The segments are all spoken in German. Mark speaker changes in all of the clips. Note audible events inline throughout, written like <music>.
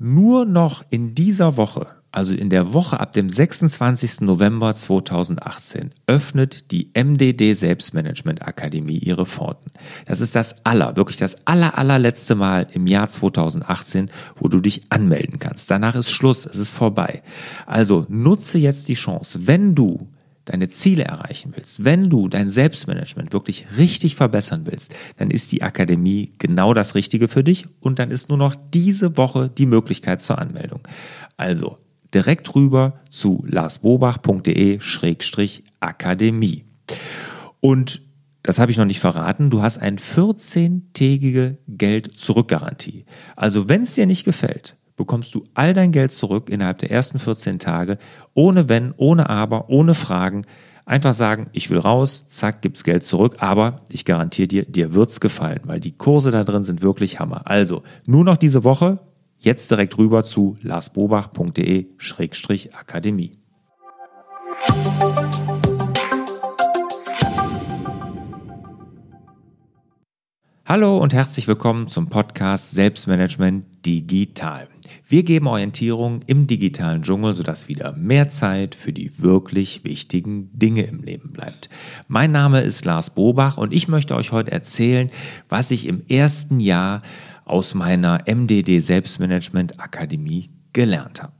Speaker 1: nur noch in dieser Woche also in der Woche ab dem 26. November 2018, öffnet die MDD Selbstmanagement Akademie ihre Pforten. Das ist das aller, wirklich das aller, allerletzte Mal im Jahr 2018, wo du dich anmelden kannst. Danach ist Schluss, es ist vorbei. Also nutze jetzt die Chance, wenn du deine Ziele erreichen willst, wenn du dein Selbstmanagement wirklich richtig verbessern willst, dann ist die Akademie genau das Richtige für dich und dann ist nur noch diese Woche die Möglichkeit zur Anmeldung. Also direkt rüber zu larsbobach.de-akademie. Und das habe ich noch nicht verraten, du hast eine 14-tägige Geld-Zurück-Garantie. Also wenn es dir nicht gefällt, bekommst du all dein Geld zurück innerhalb der ersten 14 Tage, ohne Wenn, ohne Aber, ohne Fragen. Einfach sagen, ich will raus, zack, gibt's Geld zurück, aber ich garantiere dir, dir wird's gefallen, weil die Kurse da drin sind wirklich Hammer. Also, nur noch diese Woche, Jetzt direkt rüber zu larsbobach.de-akademie. Hallo und herzlich willkommen zum Podcast Selbstmanagement Digital. Wir geben Orientierung im digitalen Dschungel, sodass wieder mehr Zeit für die wirklich wichtigen Dinge im Leben bleibt. Mein Name ist Lars Bobach und ich möchte euch heute erzählen, was ich im ersten Jahr aus meiner MDD Selbstmanagement Akademie gelernt habe.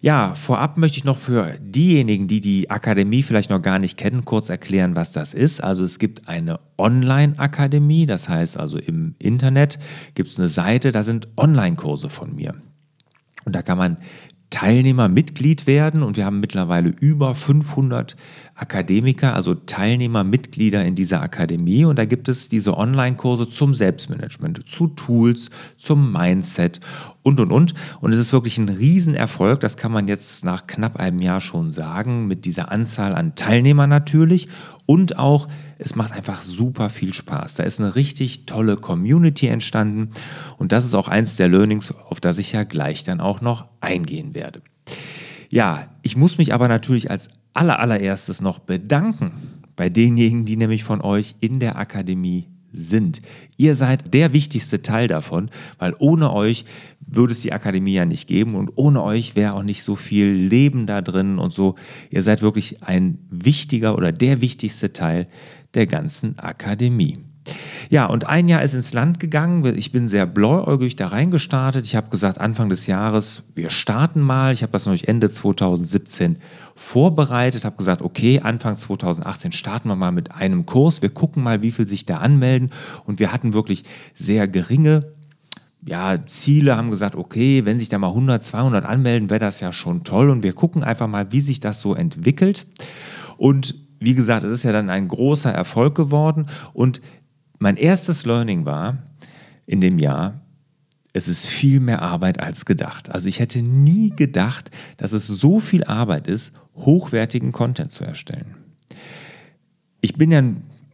Speaker 1: Ja, vorab möchte ich noch für diejenigen, die die Akademie vielleicht noch gar nicht kennen, kurz erklären, was das ist. Also es gibt eine Online-Akademie, das heißt also im Internet gibt es eine Seite, da sind Online-Kurse von mir. Und da kann man Teilnehmer Mitglied werden und wir haben mittlerweile über 500 Akademiker, also Teilnehmer, Mitglieder in dieser Akademie und da gibt es diese Online-Kurse zum Selbstmanagement, zu Tools, zum Mindset und und und und es ist wirklich ein Riesenerfolg, das kann man jetzt nach knapp einem Jahr schon sagen, mit dieser Anzahl an Teilnehmern natürlich und auch es macht einfach super viel Spaß. Da ist eine richtig tolle Community entstanden und das ist auch eins der Learnings, auf das ich ja gleich dann auch noch eingehen werde. Ja, ich muss mich aber natürlich als allerallererstes noch bedanken bei denjenigen, die nämlich von euch in der Akademie sind. Ihr seid der wichtigste Teil davon, weil ohne euch würde es die Akademie ja nicht geben und ohne euch wäre auch nicht so viel Leben da drin und so. Ihr seid wirklich ein wichtiger oder der wichtigste Teil der ganzen Akademie. Ja, und ein Jahr ist ins Land gegangen. Ich bin sehr bläuäugig da reingestartet. Ich habe gesagt, Anfang des Jahres, wir starten mal. Ich habe das noch Ende 2017 vorbereitet, habe gesagt, okay, Anfang 2018 starten wir mal mit einem Kurs. Wir gucken mal, wie viel sich da anmelden. Und wir hatten wirklich sehr geringe ja, Ziele, haben gesagt, okay, wenn sich da mal 100, 200 anmelden, wäre das ja schon toll. Und wir gucken einfach mal, wie sich das so entwickelt. Und wie gesagt, es ist ja dann ein großer Erfolg geworden. Und mein erstes Learning war in dem Jahr, es ist viel mehr Arbeit als gedacht. Also ich hätte nie gedacht, dass es so viel Arbeit ist, hochwertigen Content zu erstellen. Ich bin ja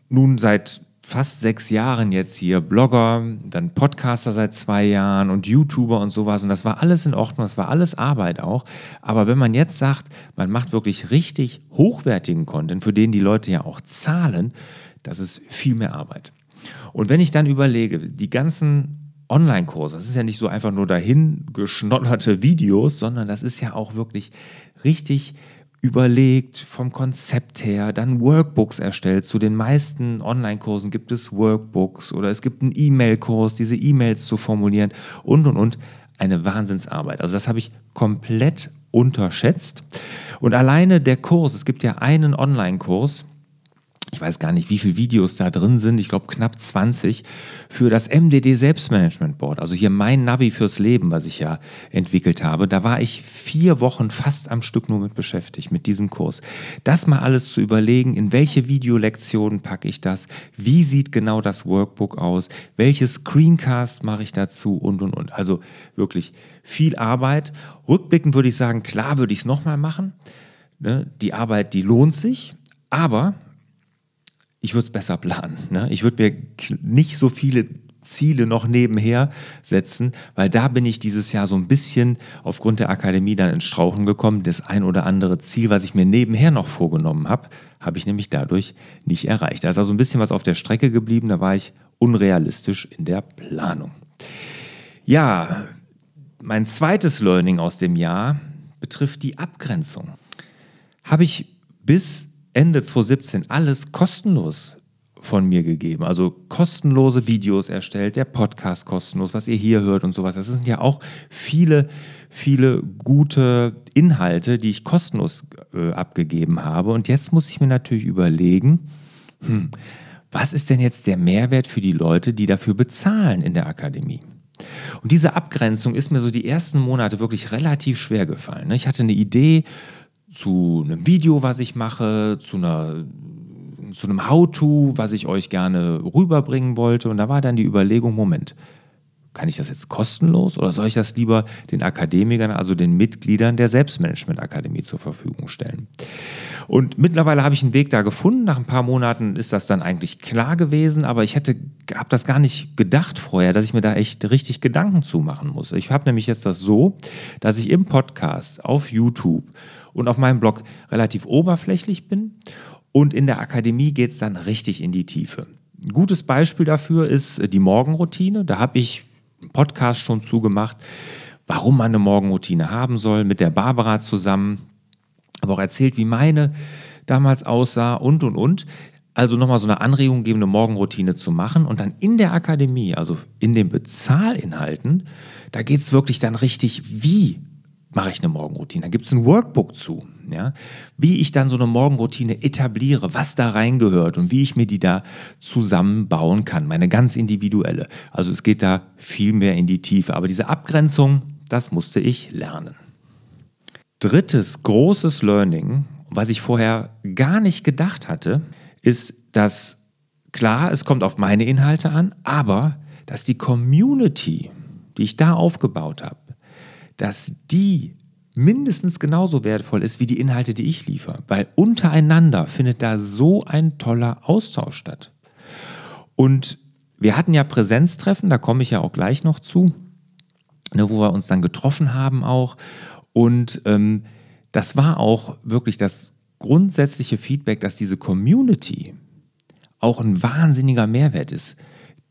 Speaker 1: nun seit fast sechs Jahren jetzt hier Blogger, dann Podcaster seit zwei Jahren und YouTuber und sowas. Und das war alles in Ordnung, das war alles Arbeit auch. Aber wenn man jetzt sagt, man macht wirklich richtig hochwertigen Content, für den die Leute ja auch zahlen, das ist viel mehr Arbeit. Und wenn ich dann überlege, die ganzen Online-Kurse, das ist ja nicht so einfach nur dahin geschnodderte Videos, sondern das ist ja auch wirklich richtig überlegt vom Konzept her, dann Workbooks erstellt. Zu den meisten Online-Kursen gibt es Workbooks oder es gibt einen E-Mail-Kurs, diese E-Mails zu formulieren und und und. Eine Wahnsinnsarbeit. Also das habe ich komplett unterschätzt. Und alleine der Kurs, es gibt ja einen Online-Kurs, ich weiß gar nicht, wie viele Videos da drin sind, ich glaube knapp 20, für das MDD Selbstmanagement Board. Also hier mein Navi fürs Leben, was ich ja entwickelt habe. Da war ich vier Wochen fast am Stück nur mit beschäftigt, mit diesem Kurs. Das mal alles zu überlegen, in welche Videolektionen packe ich das, wie sieht genau das Workbook aus, welche Screencast mache ich dazu und, und, und. Also wirklich viel Arbeit. Rückblickend würde ich sagen, klar würde ich es nochmal machen. Ne? Die Arbeit, die lohnt sich. Aber ich würde es besser planen. Ne? Ich würde mir nicht so viele Ziele noch nebenher setzen, weil da bin ich dieses Jahr so ein bisschen aufgrund der Akademie dann ins Strauchen gekommen. Das ein oder andere Ziel, was ich mir nebenher noch vorgenommen habe, habe ich nämlich dadurch nicht erreicht. Da ist also ein bisschen was auf der Strecke geblieben, da war ich unrealistisch in der Planung. Ja, mein zweites Learning aus dem Jahr betrifft die Abgrenzung. Habe ich bis Ende 2017 alles kostenlos von mir gegeben. Also kostenlose Videos erstellt, der Podcast kostenlos, was ihr hier hört und sowas. Das sind ja auch viele, viele gute Inhalte, die ich kostenlos äh, abgegeben habe. Und jetzt muss ich mir natürlich überlegen, hm, was ist denn jetzt der Mehrwert für die Leute, die dafür bezahlen in der Akademie? Und diese Abgrenzung ist mir so die ersten Monate wirklich relativ schwer gefallen. Ne? Ich hatte eine Idee zu einem Video, was ich mache, zu einer zu einem How-to, was ich euch gerne rüberbringen wollte. Und da war dann die Überlegung, Moment, kann ich das jetzt kostenlos oder soll ich das lieber den Akademikern, also den Mitgliedern der Selbstmanagement-Akademie zur Verfügung stellen? Und mittlerweile habe ich einen Weg da gefunden. Nach ein paar Monaten ist das dann eigentlich klar gewesen, aber ich hätte, habe das gar nicht gedacht vorher, dass ich mir da echt richtig Gedanken zu machen muss. Ich habe nämlich jetzt das so, dass ich im Podcast, auf YouTube und auf meinem Blog relativ oberflächlich bin und in der Akademie geht es dann richtig in die Tiefe. Ein gutes Beispiel dafür ist die Morgenroutine. Da habe ich einen Podcast schon zugemacht, warum man eine Morgenroutine haben soll, mit der Barbara zusammen. Aber auch erzählt, wie meine damals aussah und, und, und. Also nochmal so eine Anregung geben, eine Morgenroutine zu machen. Und dann in der Akademie, also in den Bezahlinhalten, da geht es wirklich dann richtig, wie mache ich eine Morgenroutine. Da gibt es ein Workbook zu, ja, wie ich dann so eine Morgenroutine etabliere, was da reingehört und wie ich mir die da zusammenbauen kann, meine ganz individuelle. Also es geht da viel mehr in die Tiefe. Aber diese Abgrenzung, das musste ich lernen. Drittes großes Learning, was ich vorher gar nicht gedacht hatte, ist, dass klar, es kommt auf meine Inhalte an, aber dass die Community, die ich da aufgebaut habe, dass die mindestens genauso wertvoll ist wie die Inhalte, die ich liefere. Weil untereinander findet da so ein toller Austausch statt. Und wir hatten ja Präsenztreffen, da komme ich ja auch gleich noch zu, ne, wo wir uns dann getroffen haben auch. Und ähm, das war auch wirklich das grundsätzliche Feedback, dass diese Community auch ein wahnsinniger Mehrwert ist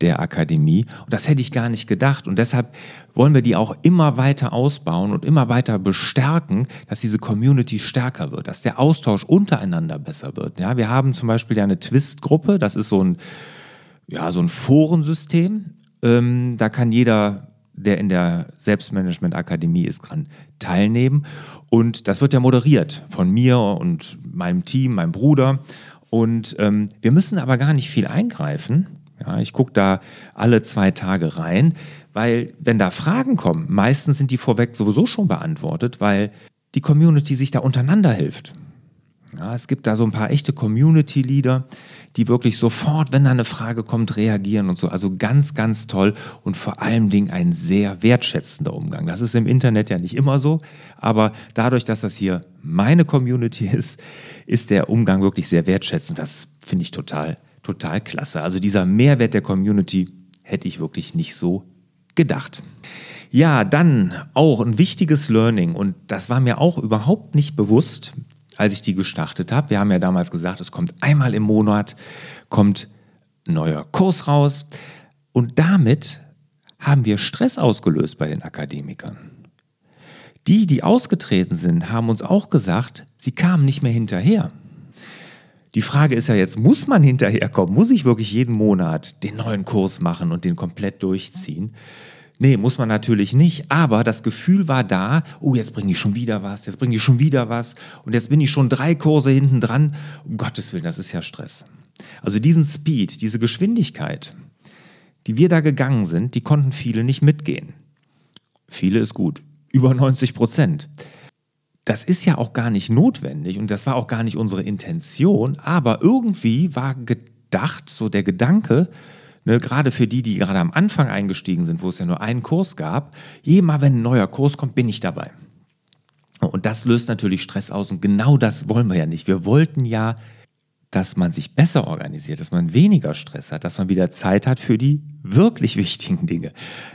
Speaker 1: der Akademie. Und das hätte ich gar nicht gedacht. Und deshalb wollen wir die auch immer weiter ausbauen und immer weiter bestärken, dass diese Community stärker wird, dass der Austausch untereinander besser wird. Ja, wir haben zum Beispiel ja eine Twist-Gruppe, das ist so ein, ja, so ein Forensystem. Ähm, da kann jeder, der in der Selbstmanagement-Akademie ist, dran teilnehmen. Und das wird ja moderiert von mir und meinem Team, meinem Bruder. Und ähm, wir müssen aber gar nicht viel eingreifen, ja, ich gucke da alle zwei Tage rein, weil wenn da Fragen kommen, meistens sind die vorweg sowieso schon beantwortet, weil die Community sich da untereinander hilft. Ja, es gibt da so ein paar echte Community-Leader, die wirklich sofort, wenn da eine Frage kommt, reagieren und so. Also ganz, ganz toll und vor allem Dingen ein sehr wertschätzender Umgang. Das ist im Internet ja nicht immer so, aber dadurch, dass das hier meine Community <laughs> ist, ist der Umgang wirklich sehr wertschätzend. Das finde ich total total klasse. Also dieser Mehrwert der Community hätte ich wirklich nicht so gedacht. Ja, dann auch ein wichtiges Learning und das war mir auch überhaupt nicht bewusst, als ich die gestartet habe. Wir haben ja damals gesagt, es kommt einmal im Monat kommt ein neuer Kurs raus und damit haben wir Stress ausgelöst bei den Akademikern. Die, die ausgetreten sind, haben uns auch gesagt, sie kamen nicht mehr hinterher. Die Frage ist ja jetzt, muss man hinterherkommen? Muss ich wirklich jeden Monat den neuen Kurs machen und den komplett durchziehen? Nee, muss man natürlich nicht, aber das Gefühl war da, oh, jetzt bringe ich schon wieder was, jetzt bringe ich schon wieder was und jetzt bin ich schon drei Kurse hinten dran. Um Gottes Willen, das ist ja Stress. Also diesen Speed, diese Geschwindigkeit, die wir da gegangen sind, die konnten viele nicht mitgehen. Viele ist gut, über 90 Prozent das ist ja auch gar nicht notwendig und das war auch gar nicht unsere Intention, aber irgendwie war gedacht, so der Gedanke, ne, gerade für die, die gerade am Anfang eingestiegen sind, wo es ja nur einen Kurs gab, jedes Mal, wenn ein neuer Kurs kommt, bin ich dabei. Und das löst natürlich Stress aus und genau das wollen wir ja nicht. Wir wollten ja dass man sich besser organisiert, dass man weniger Stress hat, dass man wieder Zeit hat für die wirklich wichtigen Dinge.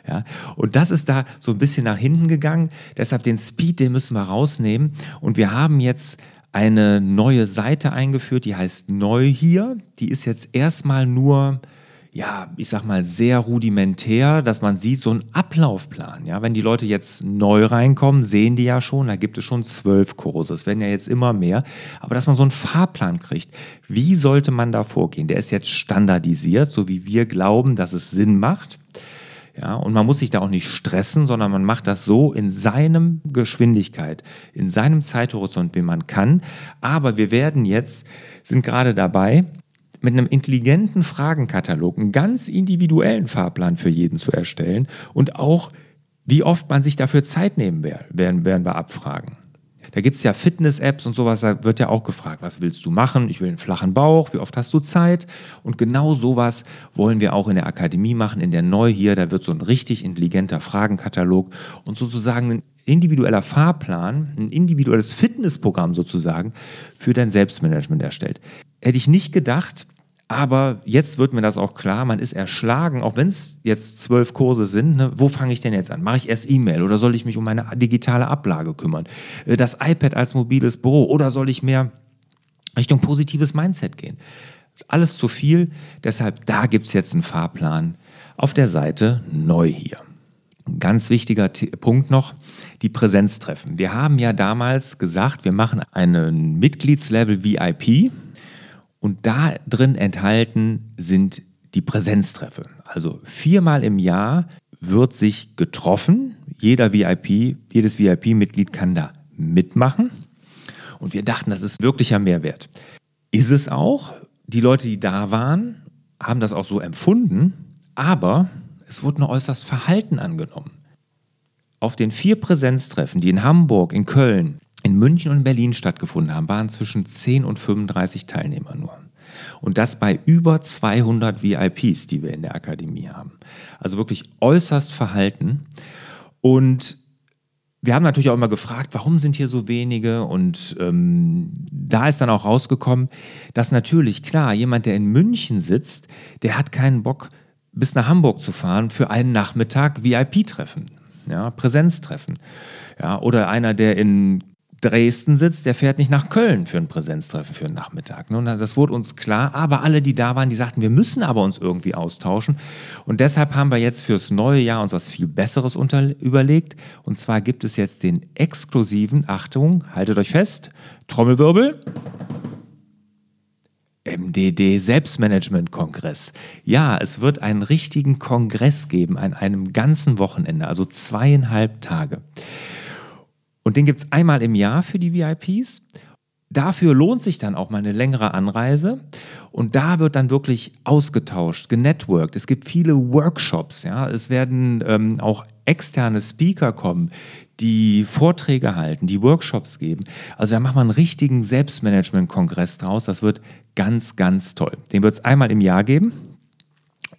Speaker 1: Ja? Und das ist da so ein bisschen nach hinten gegangen. Deshalb den Speed, den müssen wir rausnehmen. Und wir haben jetzt eine neue Seite eingeführt, die heißt Neu hier. Die ist jetzt erstmal nur ja, ich sag mal, sehr rudimentär, dass man sieht, so ein Ablaufplan. Ja, wenn die Leute jetzt neu reinkommen, sehen die ja schon, da gibt es schon zwölf Kurse. Es werden ja jetzt immer mehr. Aber dass man so einen Fahrplan kriegt, wie sollte man da vorgehen? Der ist jetzt standardisiert, so wie wir glauben, dass es Sinn macht. Ja, und man muss sich da auch nicht stressen, sondern man macht das so in seinem Geschwindigkeit, in seinem Zeithorizont, wie man kann. Aber wir werden jetzt, sind gerade dabei, mit einem intelligenten Fragenkatalog einen ganz individuellen Fahrplan für jeden zu erstellen und auch, wie oft man sich dafür Zeit nehmen will, werden, werden wir abfragen. Da gibt es ja Fitness-Apps und sowas, da wird ja auch gefragt, was willst du machen? Ich will einen flachen Bauch, wie oft hast du Zeit? Und genau sowas wollen wir auch in der Akademie machen, in der Neu hier, da wird so ein richtig intelligenter Fragenkatalog und sozusagen ein individueller Fahrplan, ein individuelles Fitnessprogramm sozusagen für dein Selbstmanagement erstellt. Hätte ich nicht gedacht, aber jetzt wird mir das auch klar, man ist erschlagen, auch wenn es jetzt zwölf Kurse sind, ne, wo fange ich denn jetzt an? Mache ich erst E-Mail oder soll ich mich um meine digitale Ablage kümmern? Äh, das iPad als mobiles Büro oder soll ich mehr Richtung positives Mindset gehen? Alles zu viel, deshalb da gibt es jetzt einen Fahrplan auf der Seite neu hier. Ganz wichtiger Punkt noch, die Präsenztreffen. Wir haben ja damals gesagt, wir machen einen Mitgliedslevel VIP und da drin enthalten sind die Präsenztreffe. Also viermal im Jahr wird sich getroffen. Jeder VIP, jedes VIP-Mitglied kann da mitmachen. Und wir dachten, das ist wirklicher Mehrwert. Ist es auch. Die Leute, die da waren, haben das auch so empfunden. Aber es wurde nur äußerst Verhalten angenommen. Auf den vier Präsenztreffen, die in Hamburg, in Köln, in München und in Berlin stattgefunden haben, waren zwischen 10 und 35 Teilnehmer nur. Und das bei über 200 VIPs, die wir in der Akademie haben. Also wirklich äußerst verhalten. Und wir haben natürlich auch immer gefragt, warum sind hier so wenige? Und ähm, da ist dann auch rausgekommen, dass natürlich, klar, jemand, der in München sitzt, der hat keinen Bock, bis nach Hamburg zu fahren für einen Nachmittag VIP-Treffen, ja, Präsenztreffen. Ja, oder einer, der in Dresden sitzt, der fährt nicht nach Köln für ein Präsenztreffen für einen Nachmittag. Ne? Das wurde uns klar, aber alle, die da waren, die sagten, wir müssen aber uns irgendwie austauschen. Und deshalb haben wir jetzt fürs neue Jahr uns was viel Besseres überlegt. Und zwar gibt es jetzt den exklusiven, Achtung, haltet euch fest, Trommelwirbel. MDD Selbstmanagement-Kongress. Ja, es wird einen richtigen Kongress geben an einem ganzen Wochenende, also zweieinhalb Tage. Und den gibt es einmal im Jahr für die VIPs. Dafür lohnt sich dann auch mal eine längere Anreise und da wird dann wirklich ausgetauscht, genetworked. Es gibt viele Workshops, ja. Es werden ähm, auch externe Speaker kommen, die Vorträge halten, die Workshops geben. Also da macht man einen richtigen Selbstmanagement-Kongress draus. Das wird ganz, ganz toll. Den wird es einmal im Jahr geben.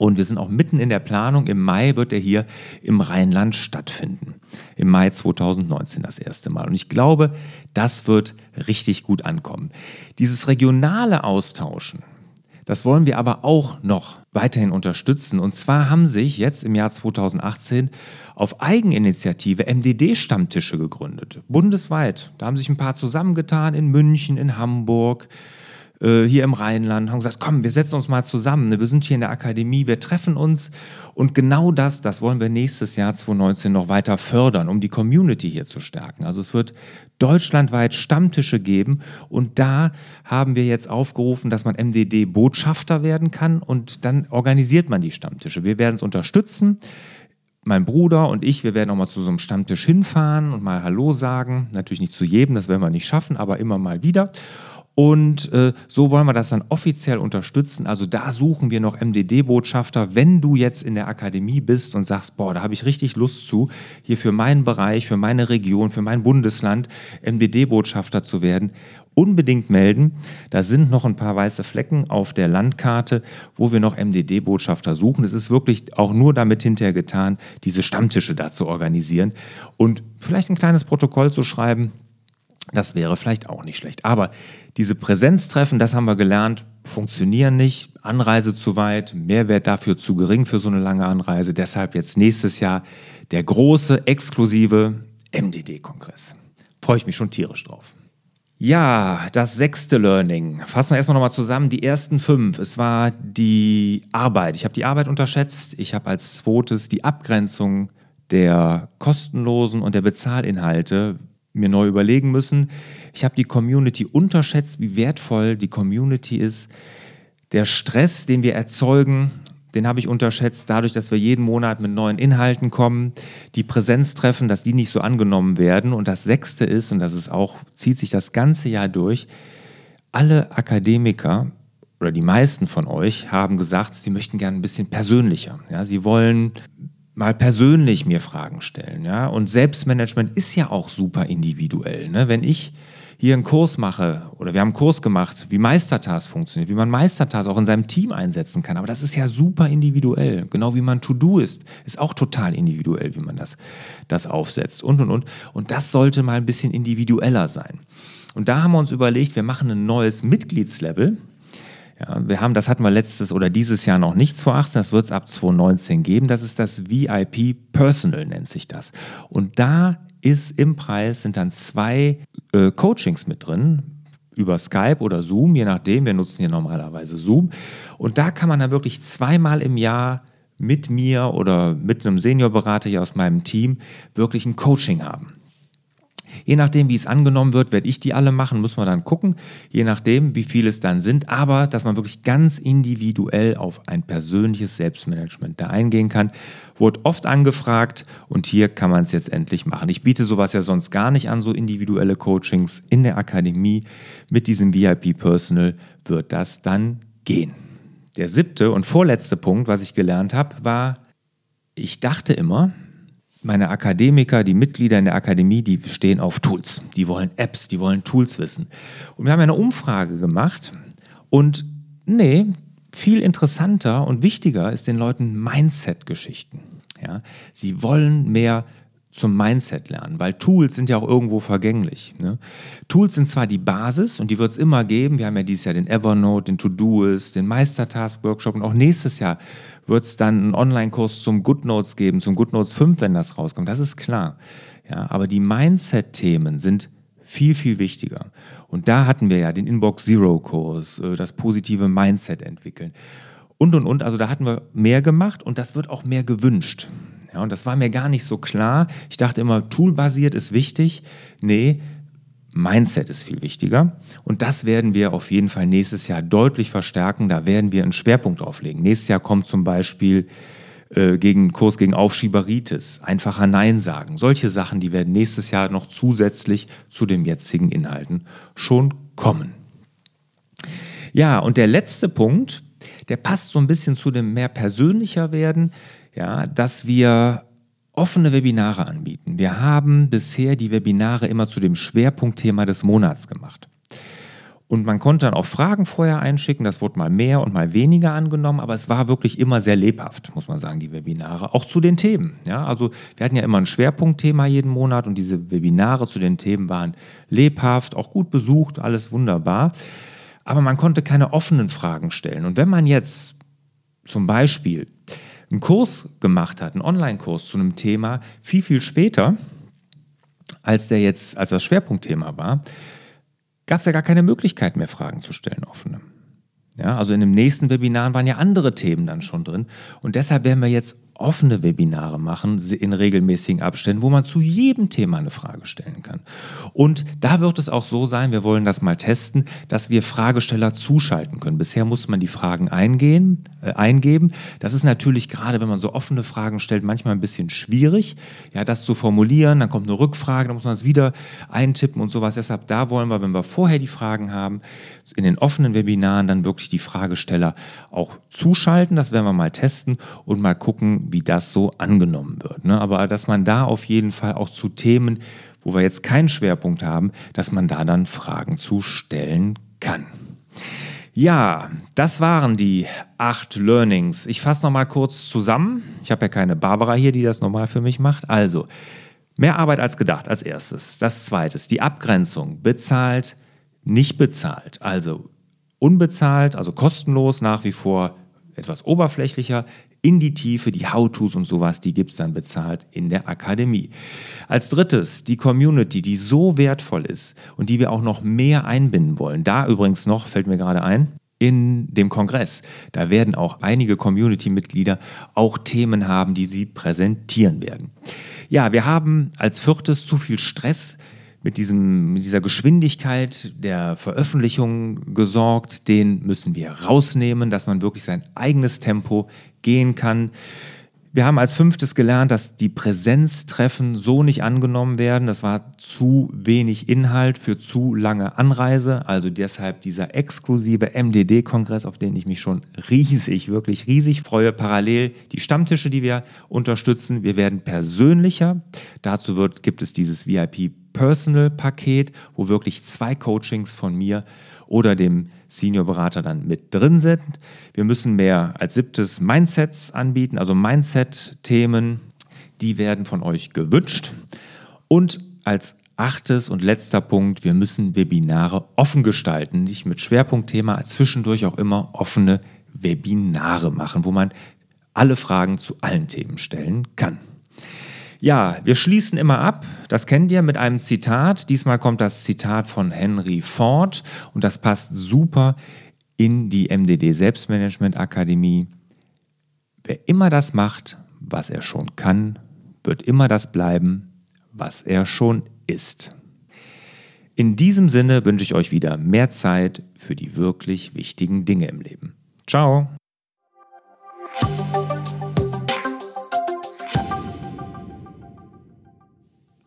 Speaker 1: Und wir sind auch mitten in der Planung. Im Mai wird er hier im Rheinland stattfinden. Im Mai 2019 das erste Mal. Und ich glaube, das wird richtig gut ankommen. Dieses regionale Austauschen, das wollen wir aber auch noch weiterhin unterstützen. Und zwar haben sich jetzt im Jahr 2018 auf Eigeninitiative MDD-Stammtische gegründet. Bundesweit. Da haben sich ein paar zusammengetan in München, in Hamburg, äh, hier im Rheinland, haben gesagt, komm, wir setzen uns mal zusammen. Ne? Wir sind hier in der Akademie, wir treffen uns und genau das, das wollen wir nächstes Jahr 2019 noch weiter fördern, um die Community hier zu stärken. Also es wird deutschlandweit Stammtische geben und da haben wir jetzt aufgerufen, dass man MDD-Botschafter werden kann und dann organisiert man die Stammtische. Wir werden es unterstützen mein Bruder und ich, wir werden auch mal zu so einem Stammtisch hinfahren und mal Hallo sagen. Natürlich nicht zu jedem, das werden wir nicht schaffen, aber immer mal wieder. Und äh, so wollen wir das dann offiziell unterstützen. Also da suchen wir noch MDD-Botschafter. Wenn du jetzt in der Akademie bist und sagst, boah, da habe ich richtig Lust zu, hier für meinen Bereich, für meine Region, für mein Bundesland MDD-Botschafter zu werden, unbedingt melden. Da sind noch ein paar weiße Flecken auf der Landkarte, wo wir noch MDD-Botschafter suchen. Es ist wirklich auch nur damit hinterher getan, diese Stammtische da zu organisieren und vielleicht ein kleines Protokoll zu schreiben das wäre vielleicht auch nicht schlecht. Aber diese Präsenztreffen, das haben wir gelernt, funktionieren nicht. Anreise zu weit, Mehrwert dafür zu gering für so eine lange Anreise. Deshalb jetzt nächstes Jahr der große, exklusive MDD-Kongress. Freue ich mich schon tierisch drauf. Ja, das sechste Learning. Fassen wir erstmal nochmal zusammen. Die ersten fünf. Es war die Arbeit. Ich habe die Arbeit unterschätzt. Ich habe als zweites die Abgrenzung der kostenlosen und der Bezahlinhalte mir neu überlegen müssen. Ich habe die Community unterschätzt, wie wertvoll die Community ist. Der Stress, den wir erzeugen, den habe ich unterschätzt, dadurch, dass wir jeden Monat mit neuen Inhalten kommen, die Präsenztreffen, dass die nicht so angenommen werden. Und das Sechste ist, und das ist auch, zieht sich das ganze Jahr durch, alle Akademiker oder die meisten von euch haben gesagt, sie möchten gerne ein bisschen persönlicher. Ja, sie wollen mal persönlich mir Fragen stellen. Ja? Und Selbstmanagement ist ja auch super individuell. Ne? Wenn ich hier einen Kurs mache oder wir haben einen Kurs gemacht, wie Meistertask funktioniert, wie man Meistertask auch in seinem Team einsetzen kann. Aber das ist ja super individuell. Genau wie man To-Do ist, ist auch total individuell, wie man das, das aufsetzt und und und. Und das sollte mal ein bisschen individueller sein. Und da haben wir uns überlegt, wir machen ein neues Mitgliedslevel. Ja, wir haben, das hatten wir letztes oder dieses Jahr noch nicht 2018, das wird es ab 2019 geben. Das ist das VIP Personal, nennt sich das. Und da ist im Preis, sind dann zwei äh, Coachings mit drin, über Skype oder Zoom, je nachdem. Wir nutzen hier normalerweise Zoom. Und da kann man dann wirklich zweimal im Jahr mit mir oder mit einem Seniorberater hier aus meinem Team wirklich ein Coaching haben. Je nachdem, wie es angenommen wird, werde ich die alle machen, muss man dann gucken, je nachdem, wie viele es dann sind. Aber dass man wirklich ganz individuell auf ein persönliches Selbstmanagement da eingehen kann, wurde oft angefragt und hier kann man es jetzt endlich machen. Ich biete sowas ja sonst gar nicht an, so individuelle Coachings in der Akademie. Mit diesem VIP Personal wird das dann gehen. Der siebte und vorletzte Punkt, was ich gelernt habe, war, ich dachte immer, meine Akademiker, die Mitglieder in der Akademie, die stehen auf Tools. Die wollen Apps, die wollen Tools wissen. Und wir haben eine Umfrage gemacht und nee, viel interessanter und wichtiger ist den Leuten Mindset-Geschichten. Ja? Sie wollen mehr zum Mindset lernen, weil Tools sind ja auch irgendwo vergänglich. Ne? Tools sind zwar die Basis und die wird es immer geben. Wir haben ja dieses Jahr den Evernote, den To-Doist, den Meistertask-Workshop und auch nächstes Jahr wird es dann einen Online-Kurs zum GoodNotes geben, zum GoodNotes 5, wenn das rauskommt. Das ist klar. Ja, aber die Mindset-Themen sind viel, viel wichtiger. Und da hatten wir ja den Inbox Zero-Kurs, äh, das positive Mindset entwickeln und, und, und. Also da hatten wir mehr gemacht und das wird auch mehr gewünscht. Ja, und das war mir gar nicht so klar. Ich dachte immer, toolbasiert ist wichtig. Nee, Mindset ist viel wichtiger. Und das werden wir auf jeden Fall nächstes Jahr deutlich verstärken. Da werden wir einen Schwerpunkt drauf legen. Nächstes Jahr kommt zum Beispiel äh, gegen Kurs gegen Aufschieberitis, einfacher Nein sagen. Solche Sachen, die werden nächstes Jahr noch zusätzlich zu den jetzigen Inhalten schon kommen. Ja, und der letzte Punkt, der passt so ein bisschen zu dem mehr persönlicher werden, ja, dass wir offene Webinare anbieten. Wir haben bisher die Webinare immer zu dem Schwerpunktthema des Monats gemacht. Und man konnte dann auch Fragen vorher einschicken, das wurde mal mehr und mal weniger angenommen, aber es war wirklich immer sehr lebhaft, muss man sagen, die Webinare, auch zu den Themen. Ja, also wir hatten ja immer ein Schwerpunktthema jeden Monat und diese Webinare zu den Themen waren lebhaft, auch gut besucht, alles wunderbar. Aber man konnte keine offenen Fragen stellen. Und wenn man jetzt zum Beispiel einen Kurs gemacht hat, einen Online-Kurs zu einem Thema, viel, viel später, als der jetzt, als das Schwerpunktthema war, gab es ja gar keine Möglichkeit mehr, Fragen zu stellen, offene. Ja, also in dem nächsten Webinar waren ja andere Themen dann schon drin. Und deshalb werden wir jetzt offene Webinare machen in regelmäßigen Abständen, wo man zu jedem Thema eine Frage stellen kann. Und da wird es auch so sein, wir wollen das mal testen, dass wir Fragesteller zuschalten können. Bisher muss man die Fragen eingehen, äh, eingeben. Das ist natürlich gerade, wenn man so offene Fragen stellt, manchmal ein bisschen schwierig, ja, das zu formulieren. Dann kommt eine Rückfrage, dann muss man es wieder eintippen und sowas. Deshalb da wollen wir, wenn wir vorher die Fragen haben, in den offenen Webinaren dann wirklich die Fragesteller auch zuschalten. Das werden wir mal testen und mal gucken, wie das so angenommen wird. Ne? Aber dass man da auf jeden Fall auch zu Themen, wo wir jetzt keinen Schwerpunkt haben, dass man da dann Fragen zu stellen kann. Ja, das waren die acht Learnings. Ich fasse nochmal kurz zusammen. Ich habe ja keine Barbara hier, die das normal für mich macht. Also, mehr Arbeit als gedacht als erstes. Das zweite, die Abgrenzung. Bezahlt, nicht bezahlt. Also unbezahlt, also kostenlos nach wie vor etwas oberflächlicher, in die Tiefe, die How-Tos und sowas, die gibt es dann bezahlt in der Akademie. Als drittes die Community, die so wertvoll ist und die wir auch noch mehr einbinden wollen. Da übrigens noch, fällt mir gerade ein, in dem Kongress. Da werden auch einige Community-Mitglieder auch Themen haben, die sie präsentieren werden. Ja, wir haben als viertes zu viel Stress mit, diesem, mit dieser Geschwindigkeit der Veröffentlichung gesorgt. Den müssen wir rausnehmen, dass man wirklich sein eigenes Tempo gehen kann. Wir haben als fünftes gelernt, dass die Präsenztreffen so nicht angenommen werden. Das war zu wenig Inhalt für zu lange Anreise. Also deshalb dieser exklusive MDD-Kongress, auf den ich mich schon riesig, wirklich riesig freue. Parallel die Stammtische, die wir unterstützen. Wir werden persönlicher. Dazu wird, gibt es dieses VIP Personal Paket, wo wirklich zwei Coachings von mir oder dem Senior-Berater dann mit drin sind. Wir müssen mehr als siebtes Mindsets anbieten, also Mindset-Themen, die werden von euch gewünscht. Und als achtes und letzter Punkt, wir müssen Webinare offen gestalten, nicht mit Schwerpunktthema, zwischendurch auch immer offene Webinare machen, wo man alle Fragen zu allen Themen stellen kann. Ja, wir schließen immer ab, das kennt ihr, mit einem Zitat. Diesmal kommt das Zitat von Henry Ford und das passt super in die MDD Selbstmanagement Akademie. Wer immer das macht, was er schon kann, wird immer das bleiben, was er schon ist. In diesem Sinne wünsche ich euch wieder mehr Zeit für die wirklich wichtigen Dinge im Leben. Ciao!